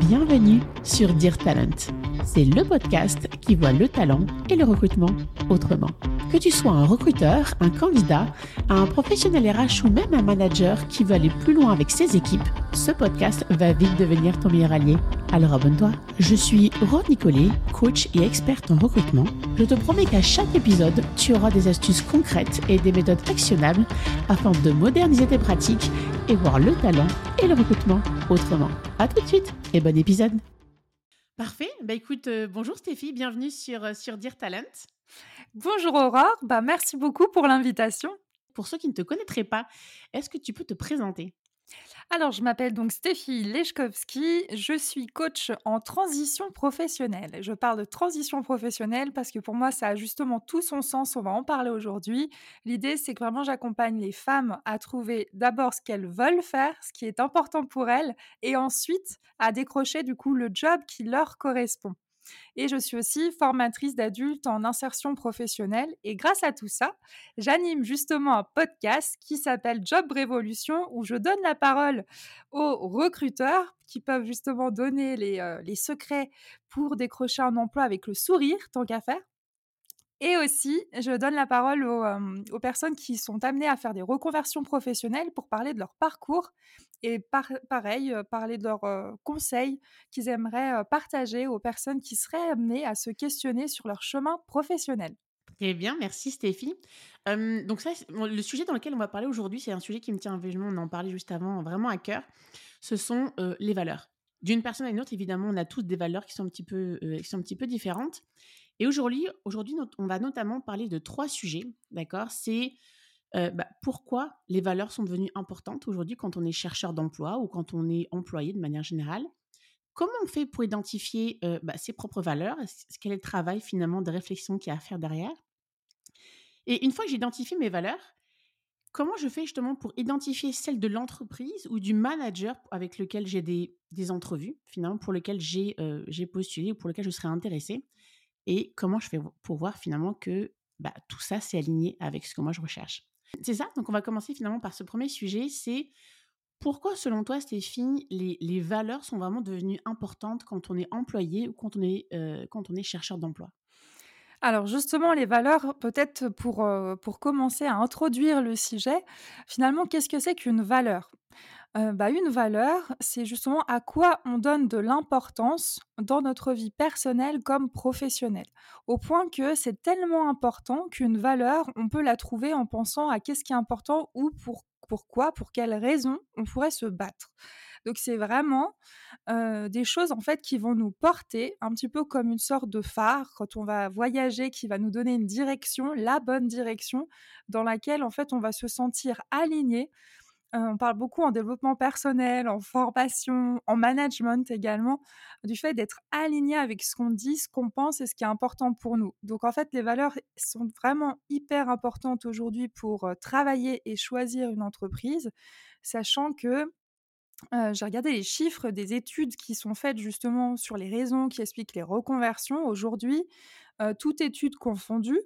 Bienvenue sur Dear Talent. C'est le podcast qui voit le talent et le recrutement autrement. Que tu sois un recruteur, un candidat, un professionnel RH ou même un manager qui veut aller plus loin avec ses équipes, ce podcast va vite devenir ton meilleur allié. Alors abonne-toi. Je suis Rod Nicolet, coach et experte en recrutement. Je te promets qu'à chaque épisode, tu auras des astuces concrètes et des méthodes actionnables afin de moderniser tes pratiques et voir le talent et le recrutement autrement. À tout de suite et bon épisode. Parfait. Bah écoute, euh, bonjour Stéphie, bienvenue sur, euh, sur Dear Talent. Bonjour Aurore, bah merci beaucoup pour l'invitation. Pour ceux qui ne te connaîtraient pas, est-ce que tu peux te présenter? Alors, je m'appelle donc Stéphie Lechkowski, je suis coach en transition professionnelle. Je parle de transition professionnelle parce que pour moi, ça a justement tout son sens, on va en parler aujourd'hui. L'idée, c'est que vraiment j'accompagne les femmes à trouver d'abord ce qu'elles veulent faire, ce qui est important pour elles, et ensuite à décrocher du coup le job qui leur correspond. Et je suis aussi formatrice d'adultes en insertion professionnelle. Et grâce à tout ça, j'anime justement un podcast qui s'appelle Job Révolution, où je donne la parole aux recruteurs qui peuvent justement donner les, euh, les secrets pour décrocher un emploi avec le sourire, tant qu'à faire. Et aussi, je donne la parole aux, personnes qui sont amenées à faire des reconversions professionnelles pour parler de leur parcours et pareil, parler de leurs conseils qu'ils aimeraient partager aux personnes qui seraient amenées à se questionner sur leur chemin professionnel. Très bien, merci Stéphie. donc ça, le sujet dans lequel on va parler aujourd'hui, c'est un sujet qui me tient évidemment, on en parlait juste avant, vraiment à cœur. Ce sont les valeurs. D'une personne à une autre, évidemment, on a tous des valeurs qui sont un petit peu, qui sont un petit peu différentes. Et aujourd'hui, aujourd'hui, on va notamment parler de trois sujets, d'accord? C'est bah, pourquoi les valeurs sont devenues importantes aujourd'hui quand on est chercheur d'emploi ou quand on est employé de manière générale? Comment on fait pour identifier bah, ses propres valeurs? Quel est le travail finalement de réflexion qu'il y a à faire derrière? Et une fois que j'ai identifié mes valeurs, comment je fais justement pour identifier celles de l'entreprise ou du manager avec lequel j'ai des, des entrevues, finalement, pour lequel j'ai postulé ou pour lequel je serais intéressée et comment je fais pour voir finalement que bah, tout ça, c'est aligné avec ce que moi je recherche? C'est ça, donc on va commencer finalement par ce premier sujet, c'est pourquoi selon toi, Stéphie, les, les valeurs sont vraiment devenues importantes quand on est employé ou quand on est, euh, quand on est chercheur d'emploi? Alors justement, les valeurs, peut-être pour, euh, pour commencer à introduire le sujet, finalement, qu'est-ce que c'est qu'une valeur? Bah, une valeur, c'est justement à quoi on donne de l'importance dans notre vie personnelle comme professionnelle. Au point que c'est tellement important qu'une valeur, on peut la trouver en pensant à qu'est-ce qui est important ou pour, pourquoi, pour quelles raisons on pourrait se battre. Donc c'est vraiment des choses en fait qui vont nous porter un petit peu comme une sorte de phare quand on va voyager, qui va nous donner une direction, la bonne direction dans laquelle en fait on va se sentir aligné on parle beaucoup en développement personnel, en formation, en management également, du fait d'être aligné avec ce qu'on dit, ce qu'on pense et ce qui est important pour nous. Donc en fait, les valeurs sont vraiment hyper importantes aujourd'hui pour travailler et choisir une entreprise, sachant que j'ai regardé les chiffres des études qui sont faites justement sur les raisons qui expliquent les reconversions. Aujourd'hui, toutes études confondues,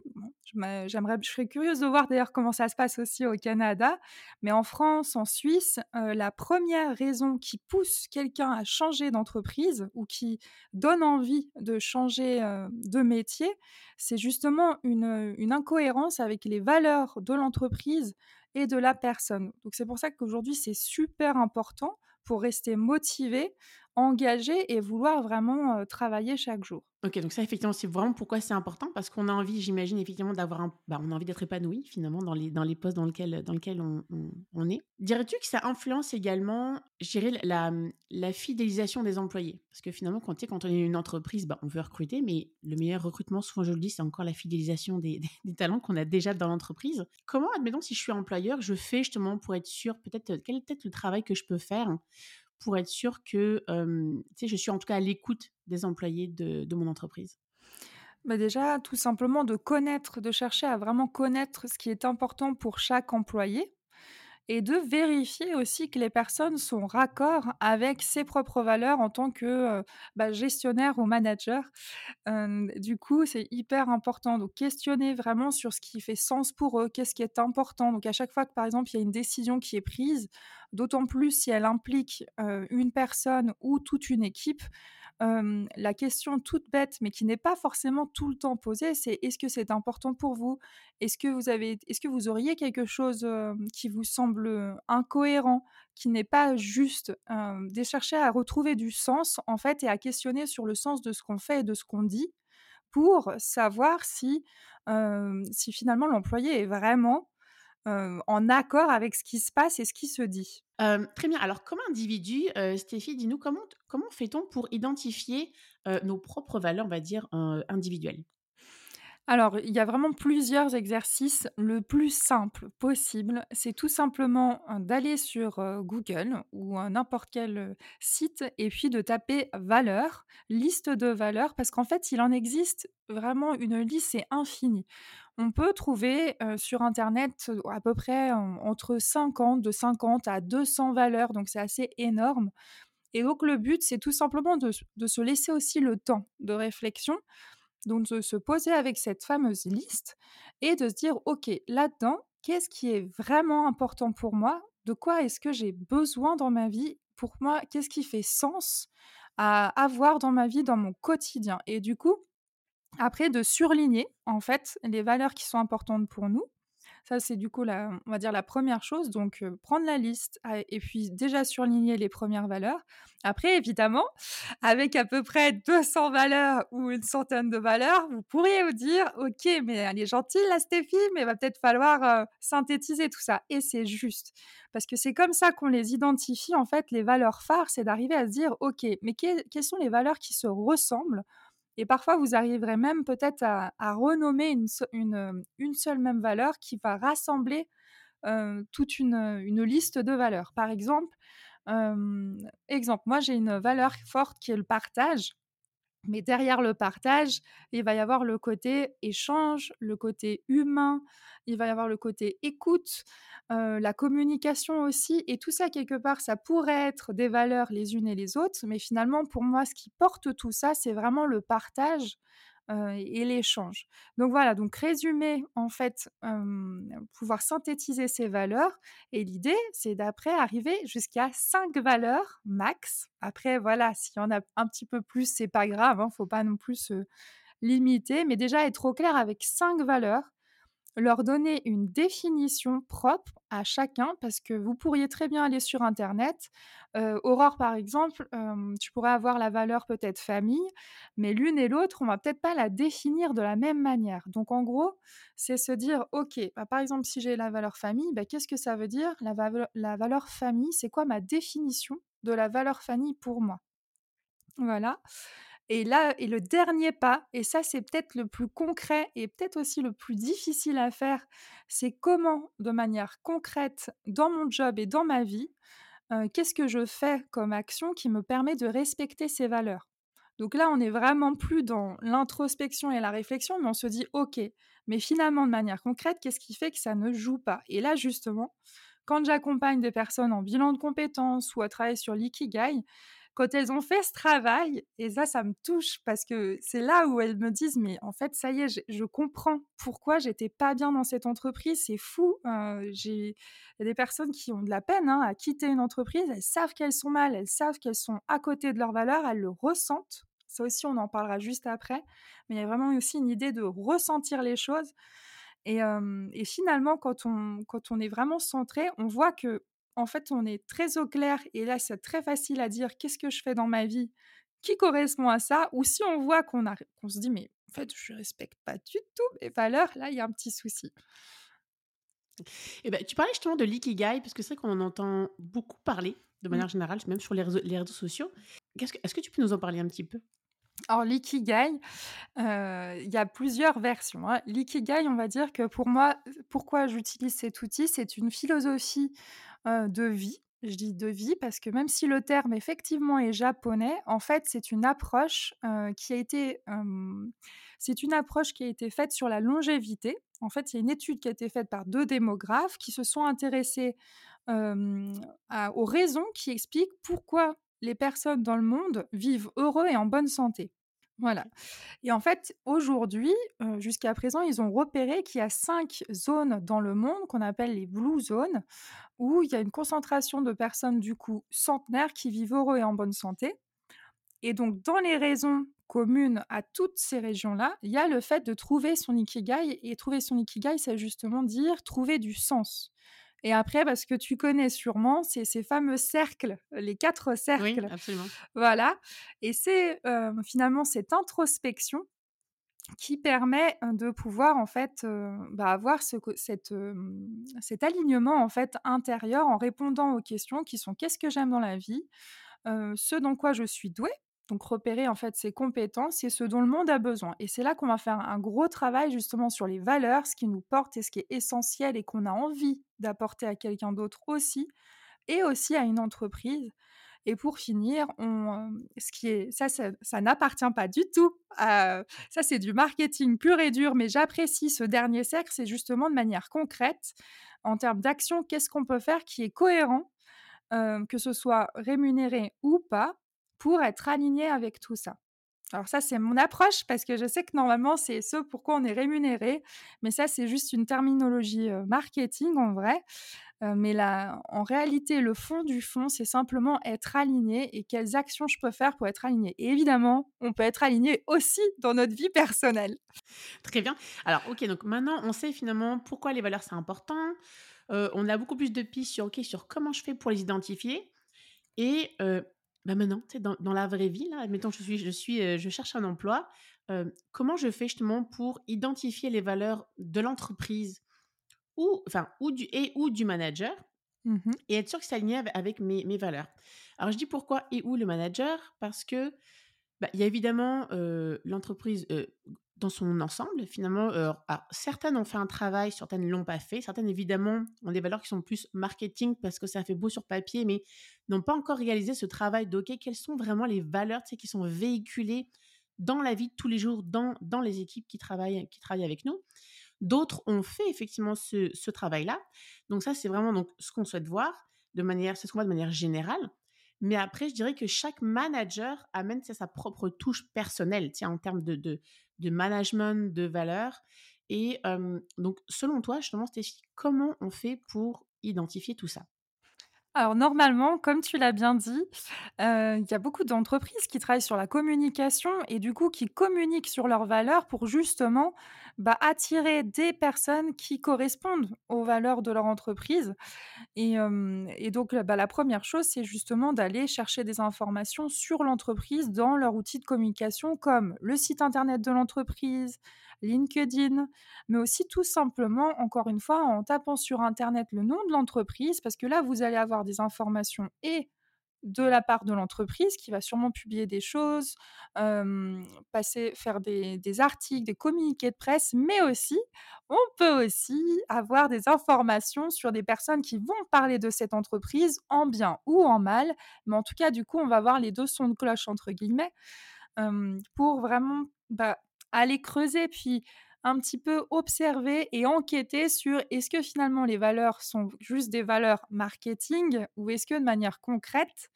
j'aimerais, je serais curieuse de voir d'ailleurs comment ça se passe aussi au Canada, mais en France, en Suisse, la première raison qui pousse quelqu'un à changer d'entreprise ou qui donne envie de changer de métier, c'est justement une incohérence avec les valeurs de l'entreprise et de la personne. Donc c'est pour ça qu'aujourd'hui, c'est super important pour rester motivé, engagé et vouloir vraiment travailler chaque jour. Ok, donc ça, effectivement, c'est vraiment pourquoi c'est important, parce qu'on a envie, j'imagine, effectivement, d'avoir un... Bah, on a envie d'être épanoui, finalement, dans les, dans les postes dans lesquels, dans lesquels on, on, est. Dirais-tu que ça influence également, je dirais, la, la fidélisation des employés? Parce que finalement, quand, quand on est une entreprise, bah, on veut recruter, mais le meilleur recrutement, souvent je le dis, c'est encore la fidélisation des, des, talents qu'on a déjà dans l'entreprise. Comment, admettons, si je suis employeur, je fais justement pour être sûr, peut-être, quel est peut-être le travail que je peux faire? Pour être sûr que je suis en tout cas à l'écoute des employés de, de mon entreprise. Bah déjà, tout simplement de connaître, de chercher à vraiment connaître ce qui est important pour chaque employé et de vérifier aussi que les personnes sont raccord avec ses propres valeurs en tant que, heu, bah, gestionnaire ou manager. Du coup, c'est hyper important. Donc questionner vraiment sur ce qui fait sens pour eux, qu'est-ce qui est important. Donc à chaque fois que, par exemple, il y a une décision qui est prise, d'autant plus si elle implique, une personne ou toute une équipe, la question toute bête, mais qui n'est pas forcément tout le temps posée, c'est: «Est-ce que c'est important pour vous? Est-ce que vous avez est-ce que vous auriez quelque chose, qui vous semble, incohérent, qui n'est pas juste?» hem, de chercher à retrouver du sens, en fait et à questionner sur le sens de ce qu'on fait et de ce qu'on dit, pour savoir si, si finalement l'employé est vraiment, heu, en accord avec ce qui se passe et ce qui se dit? Hem, très bien. Alors comme individu, heu, Stéphie, dis-nous comment comment fait-on pour identifier, heu, nos propres valeurs, on va dire, individuelles? Alors, il y a vraiment plusieurs exercices. Le plus simple possible, c'est tout simplement, d'aller sur, Google ou, n'importe quel, site et puis de taper valeurs, liste de valeurs parce qu'en fait, il en existe vraiment une liste, c'est infini. On peut trouver, sur internet, à peu près en entre 50, de 50 à 200 valeurs, donc c'est assez énorme et donc le but, c'est tout simplement de de se laisser aussi le temps de réflexion donc de se poser avec cette fameuse liste et de se dire: «OK, là-dedans, qu'est-ce qui est vraiment important pour moi? De quoi est-ce que j'ai besoin dans ma vie? Pour moi, qu'est-ce qui fait sens à avoir dans ma vie, dans mon quotidien?» et du coup, après de surligner, en fait, les valeurs qui sont importantes pour nous ça, c'est du coup la on va dire la première chose, donc prendre la liste et puis déjà surligner les premières valeurs. Après évidemment, avec à peu près 200 valeurs ou une centaine de valeurs, vous pourriez vous dire: «OK, mais elle est gentille la Stéphie, mais il va peut-être falloir, synthétiser tout ça» et c'est juste. Parce que c'est comme ça qu'on les identifie en fait, les valeurs phares, c'est d'arriver à se dire: «OK, mais quelles sont les valeurs qui se ressemblent et parfois, vous arriverez même peut-être à renommer une seu une, seule même valeur qui va rassembler, heu, toute une, heu, une liste de valeurs. Par exemple, exemple, moi j'ai une valeur forte qui est le partage. Mais derrière le partage, il va y avoir le côté échange, le côté humain, il va y avoir le côté écoute, la communication aussi. Et tout ça quelque part, ça pourrait être des valeurs les unes et les autres, mais finalement pour moi ce qui porte tout ça, c'est vraiment le partage, heu, et l'échange. Donc voilà, donc résumer en fait, pouvoir synthétiser ces valeurs et l'idée, c'est d'après arriver jusqu'à 5 valeurs max. Après voilà, s'il y en a un petit peu plus, c'est pas grave, hein, faut pas non plus se limiter, mais déjà être au clair avec 5 valeurs leur donner une définition propre à chacun parce que vous pourriez très bien aller sur internet. Aurore, par exemple, tu pourrais avoir la valeur peut-être famille, mais l'une et l'autre, on va peut-être pas la définir de la même manière. Donc en gros, c'est se dire: «OK, bah, par exemple, si j'ai la valeur famille, bah, qu'est-ce que ça veut dire la la valeur famille? C'est quoi ma définition de la valeur famille pour moi?» Voilà et là le dernier pas et ça, c'est peut-être le plus concret et peut-être aussi le plus difficile à faire, c'est comment, de manière concrète, dans mon job et dans ma vie, heu, qu'est-ce que je fais comme action qui me permet de respecter ces valeurs? Donc là, on est vraiment plus dans l'introspection et la réflexion, mais on se dit: «OK, mais finalement, de manière concrète, qu'est-ce qui fait que ça ne joue pas?» et là, justement, quand j'accompagne des personnes en bilan de compétences ou à travailler sur l'ikigai, quand elles ont fait ce travail et ça, ça me touche parce que c'est là où elles me disent: «Mais en fait, ça y est, je comprends pourquoi j'étais pas bien dans cette entreprise, c'est fou». Heu, j'ai des personnes qui ont de la peine, hein, à quitter une entreprise, elles savent qu'elles sont mal, elles savent qu'elles sont à côté de leurs valeurs, elles le ressentent. Ça aussi, on en parlera juste après, mais il y a vraiment aussi une idée de ressentir les choses et hem et finalement quand on quand on est vraiment centré, on voit que en fait, on est très au clair et là, c'est très facile à dire: «Qu'est-ce que je fais dans ma vie qui correspond à ça?» ou si on voit qu'on se dit: «Mais en fait, je respecte pas du tout mes valeurs», là, il y a un petit souci. Et ben, tu parlais justement de l'ikigai, parce que c'est vrai qu'on en entend beaucoup parler, de Mmh. manière générale, même sur les réseaux les réseaux sociaux. Que est-ce que tu peux nous en parler un petit peu? Alors l'ikigai, heu, il y a plusieurs versions, hein. L'ikigai, on va dire que pour moi, pourquoi j'utilise cet outil? C'est une philosophie, de vie. Je dis de vie parce que même si le terme effectivement est japonais, en fait, c'est une approche, qui a été, faite sur la longévité. En fait, il y a une étude qui a été faite par 2 démographes qui se sont intéressés, aux raisons qui expliquent pourquoi les personnes dans le monde vivent heureux et en bonne santé. Voilà. Et en fait, aujourd'hui, jusqu'à présent, ils ont repéré qu'il y a 5 zones dans le monde qu'on appelle les blue zones, où il y a une concentration de personnes, du coup, centenaires qui vivent heureux et en bonne santé. Et donc dans les raisons communes à toutes ces régions-là, il y a le fait de trouver son ikigai et trouver son ikigai, c'est justement dire trouver du sens et après, parce que tu connais sûrement, c'est ces fameux cercles, les 4 Oui, cercles, absolument. voilà et c'est, heu, finalement cette introspection qui permet, heu, de pouvoir en fait, heu, bah, avoir ce cet, alignement en fait intérieur en répondant aux questions qui sont: «Qu'est-ce que j'aime dans la vie?» ce dans quoi je suis doué, donc repérer en fait ses compétences et ce dont le monde a besoin. Et c'est là qu'on va faire un gros travail justement sur les valeurs, ce qui nous porte et ce qui est essentiel et qu'on a envie d'apporter à quelqu'un d'autre aussi et aussi à une entreprise. Et pour finir, on, hem, ce qui est ça ça n'appartient pas du tout ça c'est du marketing pur et dur, mais j'apprécie ce dernier cercle, c'est justement de manière concrète, en termes d'action, qu'est-ce qu'on peut faire qui est cohérent heu, que ce soit rémunéré ou pas, pour être aligné avec tout ça. Alors ça, c'est mon approche parce que je sais que normalement, c'est ce pourquoi on est rémunéré, mais ça, c'est juste une terminologie, marketing en vrai, mais là, en réalité, le fond du fond, c'est simplement être aligné et quelles actions je peux faire pour être aligné et évidemment, on peut être aligné aussi dans notre vie personnelle. Très bien. Alors, OK, donc maintenant, on sait finalement pourquoi les valeurs, c'est important. On a beaucoup plus de pistes sur, OK, sur comment je fais pour les identifier et bah, maintenant, tu sais, dans dans la vraie vie, là, admettons, je suis je suis, heu, je cherche un emploi, heu, comment je fais justement pour identifier les valeurs de l'entreprise ou enfin, ou du et ou du manager Mmh mh. et être sûr que c'est aligné ave avec mes mes valeurs? Alors, je dis pourquoi et ou le manager? Parce que, bah, il y a évidemment, heu, l'entreprise, dans son ensemble finalement, alors certaines ont fait un travail, certaines l'ont pas fait, certaines évidemment ont des valeurs qui sont plus marketing parce que ça fait beau sur papier, mais n'ont pas encore réalisé ce travail de quelles sont vraiment les valeurs, qui sont véhiculées dans la vie de tous les jours, dans dans les équipes qui travaillent qui travaillent avec nous? D'autres ont fait effectivement ce ce travail-là. Donc ça, c'est vraiment donc ce qu'on souhaite voir de manière c'est ce qu'on voit de manière générale. Mais après, je dirais que chaque manager amène, sa propre touche personnelle, tiens, en termes de de management, de valeurs et donc selon toi, justement, Stéphie, comment on fait pour identifier tout ça? Alors normalement, comme tu l'as bien dit, il y a beaucoup d'entreprises qui travaillent sur la communication et du coup qui communiquent sur leurs valeurs pour justement, bah, attirer des personnes qui correspondent aux valeurs de leur entreprise et donc, bah, la première chose, c'est justement d'aller chercher des informations sur l'entreprise dans leur outil de communication comme le site internet de l'entreprise, LinkedIn, mais aussi tout simplement, encore une fois, en tapant sur internet le nom de l'entreprise parce que là, vous allez avoir des informations et de la part de l'entreprise qui va sûrement publier des choses, passer faire des des articles, des communiqués de presse, mais aussi on peut aussi avoir des informations sur des personnes qui vont parler de cette entreprise en bien ou en mal, mais en tout cas, du coup, on va avoir les 2 sons de cloche entre guillemets, pour vraiment, bah, aller creuser. Puis un petit peu observer et enquêter sur est-ce que finalement les valeurs sont juste des valeurs marketing ou est-ce que de manière concrète,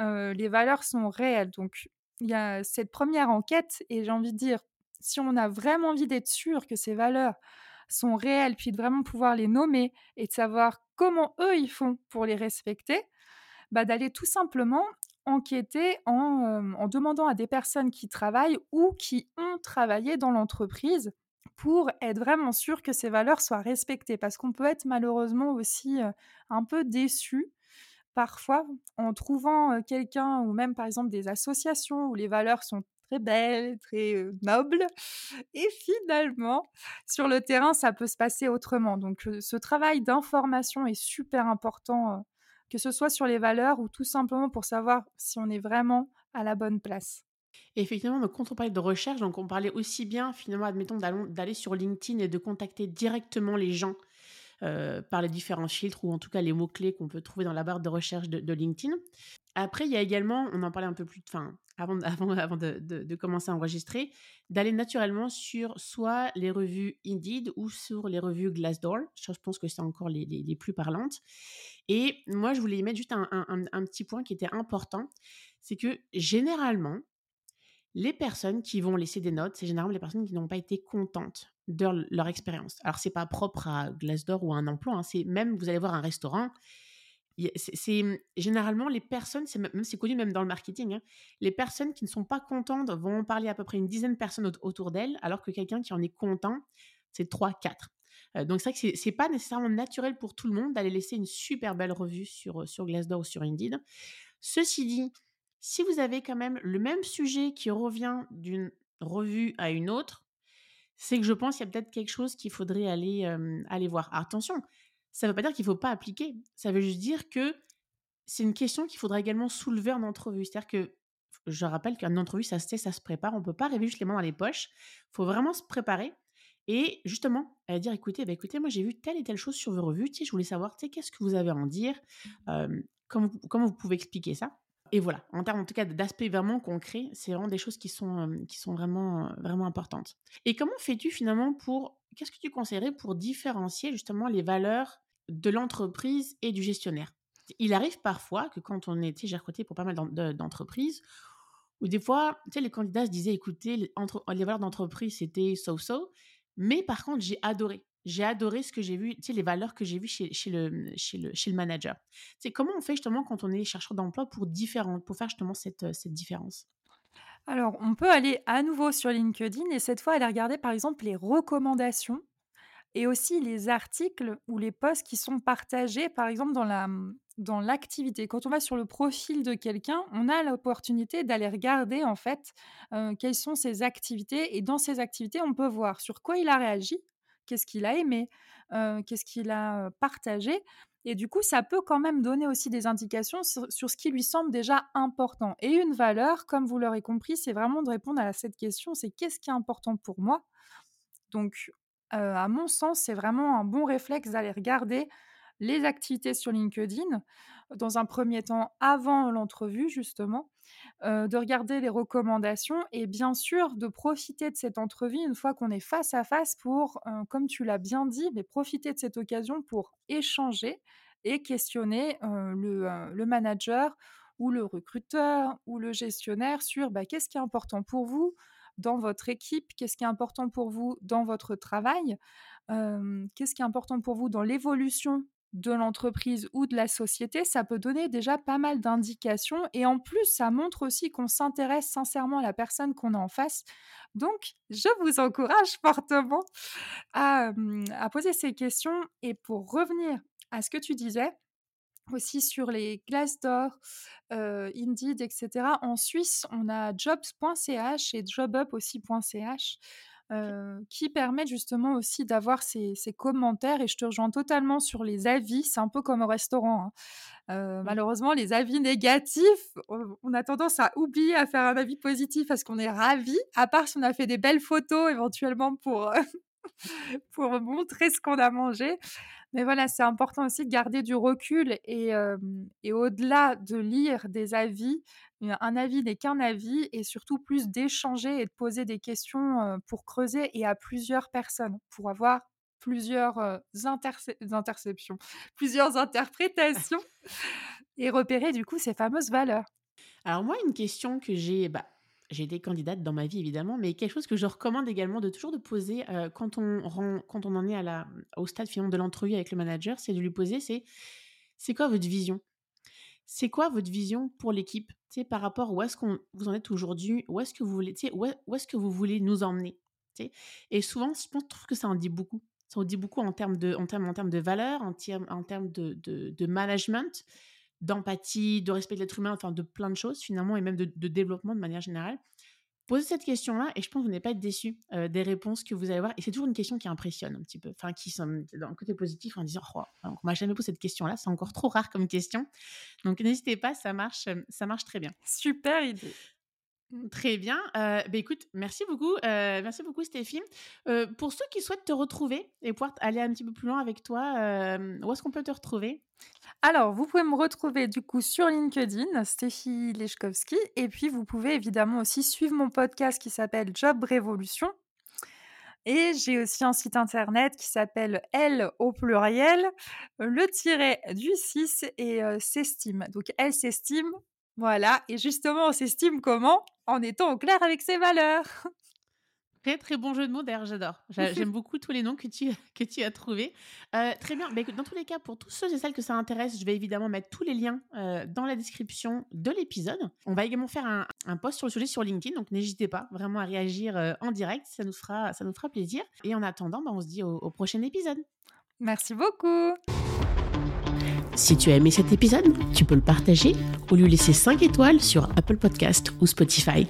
heu, les valeurs sont réelles? Donc il y a cette première enquête et j'ai envie de dire, si on a vraiment envie d'être sûr que ces valeurs sont réelles, puis de vraiment pouvoir les nommer et de savoir comment eux, ils font pour les respecter, bah, d'aller tout simplement enquêter en, en demandant à des personnes qui travaillent ou qui ont travaillé dans l'entreprise pour être vraiment sûr que ces valeurs soient respectées. Parce qu'on peut être malheureusement aussi, un peu déçu parfois en trouvant, quelqu'un ou même par exemple des associations où les valeurs sont très belles, très, nobles et finalement sur le terrain, ça peut se passer autrement. Donc, ce travail d'information est super important, que ce soit sur les valeurs ou tout simplement pour savoir si on est vraiment à la bonne place. Effectivement, donc quand on parlait de recherche, donc on parlait aussi bien finalement, admettons, d'aller sur LinkedIn et de contacter directement les gens par les différents filtres ou en tout cas les mots-clés qu'on peut trouver dans la barre de recherche de, LinkedIn. Après, il y a également, on en parlait un peu plus, enfin, avant, avant, avant de, commencer à enregistrer, d'aller naturellement sur soit les revues Indeed ou sur les revues Glassdoor. Je pense que c'est encore les, les, plus parlantes. Et moi, je voulais y mettre juste un, un petit point qui était important, c'est que généralement, les personnes qui vont laisser des notes, c'est généralement les personnes qui n'ont pas été contentes de leur expérience. Alors, c'est pas propre à Glassdoor ou à un emploi, hein, c'est même, vous allez voir un restaurant, c'est mmh, généralement les personnes, c'est même c'est connu même dans le marketing, hein, les personnes qui ne sont pas contentes vont parler à peu près une dizaine de personnes autour d'elles, alors que quelqu'un qui en est content, c'est 3, 4. donc c'est vrai que c'est pas nécessairement naturel pour tout le monde d'aller laisser une super belle revue sur, sur Glassdoor ou sur Indeed. Ceci dit, si vous avez quand même le même sujet qui revient d'une revue à une autre, c'est que je pense qu'il y a peut-être quelque chose qu'il faudrait aller, aller voir. attention, ça ne veut pas dire qu'il ne faut pas appliquer. Ça veut juste dire que c'est une question qu'il faudra également soulever en entrevue. C'est-à-dire que, je rappelle qu'en entrevue, ça se ça se prépare. On ne peut pas arriver juste les mains dans les poches. Il faut vraiment se préparer. Et justement, à dire, écoutez, bah, écoutez, moi j'ai vu telle et telle chose sur vos revues. je voulais savoir, qu'est-ce que vous avez à en dire? Comment vous pouvez expliquer ça? Et voilà, en termes en tout cas d'aspect vraiment concret, c'est vraiment des choses qui sont, qui sont vraiment, vraiment importantes. Et comment fais-tu finalement pour, qu'est-ce que tu conseillerais pour différencier justement les valeurs de l'entreprise et du gestionnaire? Il arrive parfois que quand on était, j'ai recruté pour pas mal d'entreprises, où des fois, tu sais, les candidats se disaient, écoutez, les, les valeurs d'entreprise, c'était so-so, mais par contre, j'ai adoré j'ai adoré ce que j'ai vu, tu sais, les valeurs que j'ai vues chez, le, chez, le, chez le manager. C'est comment on fait justement quand on est chercheur d'emploi pour, pour faire justement cette, euh, cette différence? Alors, on peut aller à nouveau sur LinkedIn et cette fois aller regarder par exemple les recommandations et aussi les articles ou les posts qui sont partagés par exemple dans la dans l'activité. Quand on va sur le profil de quelqu'un, on a l'opportunité d'aller regarder en fait euh, quelles sont ses activités et dans ces activités, on peut voir sur quoi il a réagi qu'est-ce qu'il a aimé, qu'est-ce qu'il a partagé. Et du coup, ça peut quand même donner aussi des indications sur, ce qui lui semble déjà important. Et une valeur, comme vous l'aurez compris, c'est vraiment de répondre à cette question, c'est qu'est-ce qui est important pour moi? Donc, à mon sens, c'est vraiment un bon réflexe d'aller regarder les activités sur LinkedIn, dans un premier temps avant l'entrevue justement, de regarder les recommandations et bien sûr de profiter de cette entrevue une fois qu'on est face à face pour, comme tu l'as bien dit, mais profiter de cette occasion pour échanger et questionner le, manager ou le recruteur ou le gestionnaire sur bah, qu'est-ce qui est important pour vous dans votre équipe, qu'est-ce qui est important pour vous dans votre travail, qu'est-ce qui est important pour vous dans l'évolution de l'entreprise ou de la société, ça peut donner déjà pas mal d'indications et en plus, ça montre aussi qu'on s'intéresse sincèrement à la personne qu'on a en face. Donc, je vous encourage fortement à, poser ces questions et pour revenir à ce que tu disais, aussi sur les Glassdoor, Indeed, etc. En Suisse, on a jobs.ch et jobup aussi.ch qui permettent justement aussi d'avoir ces, commentaires. Et je te rejoins totalement sur les avis. C'est un peu comme au restaurant. Hein. Malheureusement, les avis négatifs, on a tendance à oublier à faire un avis positif parce qu'on est ravi, à part si on a fait des belles photos éventuellement pour, pour montrer ce qu'on a mangé. Mais voilà, c'est important aussi de garder du recul et, et au-delà de lire des avis, un avis n'est qu'un avis et surtout plus d'échanger et de poser des questions pour creuser et à plusieurs personnes pour avoir plusieurs interceptions, plusieurs interprétations et repérer du coup ces fameuses valeurs. Alors moi, une question que j'ai, bah, j'ai été candidate dans ma vie évidemment, mais quelque chose que je recommande également de toujours de poser quand, on rend, quand on en est à la, au stade finalement de l'entrevue avec le manager, c'est de lui poser, c'est c'est quoi votre vision? C'est quoi votre vision pour l'équipe? Par rapport où est-ce qu'on vous en êtes aujourd'hui Où est-ce que vous voulez, où, est-ce que vous voulez nous emmener? Et souvent, je pense, trouve que ça en dit beaucoup. Ça en dit beaucoup en termes de, en termes, en termes de valeur, en termes, en termes de, de, de management d'empathie, de respect de l'être humain, enfin de plein de choses finalement, et même de, développement de manière générale. Posez cette question-là et je pense que vous n'allez pas être déçu euh, des réponses que vous allez avoir. Et c'est toujours une question qui impressionne un petit peu, enfin qui sont dans le côté positif en disant oh, on m'a jamais posé cette question-là, c'est encore trop rare comme question. Donc n'hésitez pas, ça marche, ça marche très bien. Super idée. Très bien. Euh, écoute, merci beaucoup, euh, merci beaucoup Stéphie. Pour ceux qui souhaitent te retrouver et pouvoir aller un petit peu plus loin avec toi, où est-ce qu'on peut te retrouver? Alors, vous pouvez me retrouver du coup sur LinkedIn, Stéphie Lechkowski, et puis vous pouvez évidemment aussi suivre mon podcast qui s'appelle Job Révolution. Et j'ai aussi un site internet qui s'appelle L au pluriel, le tiret du 6 et s'estime. Donc elle s'estime, voilà. Et justement, on s'estime comment? En étant au clair avec ses valeurs. Très très bon jeu de mots, d'ailleurs j'adore. J'aime beaucoup tous les noms que tu, que tu as trouvés. Euh, très bien, bah, dans tous les cas, pour tous ceux et celles que ça intéresse, je vais évidemment mettre tous les liens euh, dans la description de l'épisode. On va également faire un, un, post sur le sujet sur LinkedIn, donc n'hésitez pas vraiment à réagir euh, en direct, ça nous, fera, ça nous fera plaisir. Et en attendant, bah, on se dit au, au prochain épisode. Merci beaucoup. Si tu as aimé cet épisode, tu peux le partager ou lui laisser 5 étoiles sur Apple Podcast ou Spotify.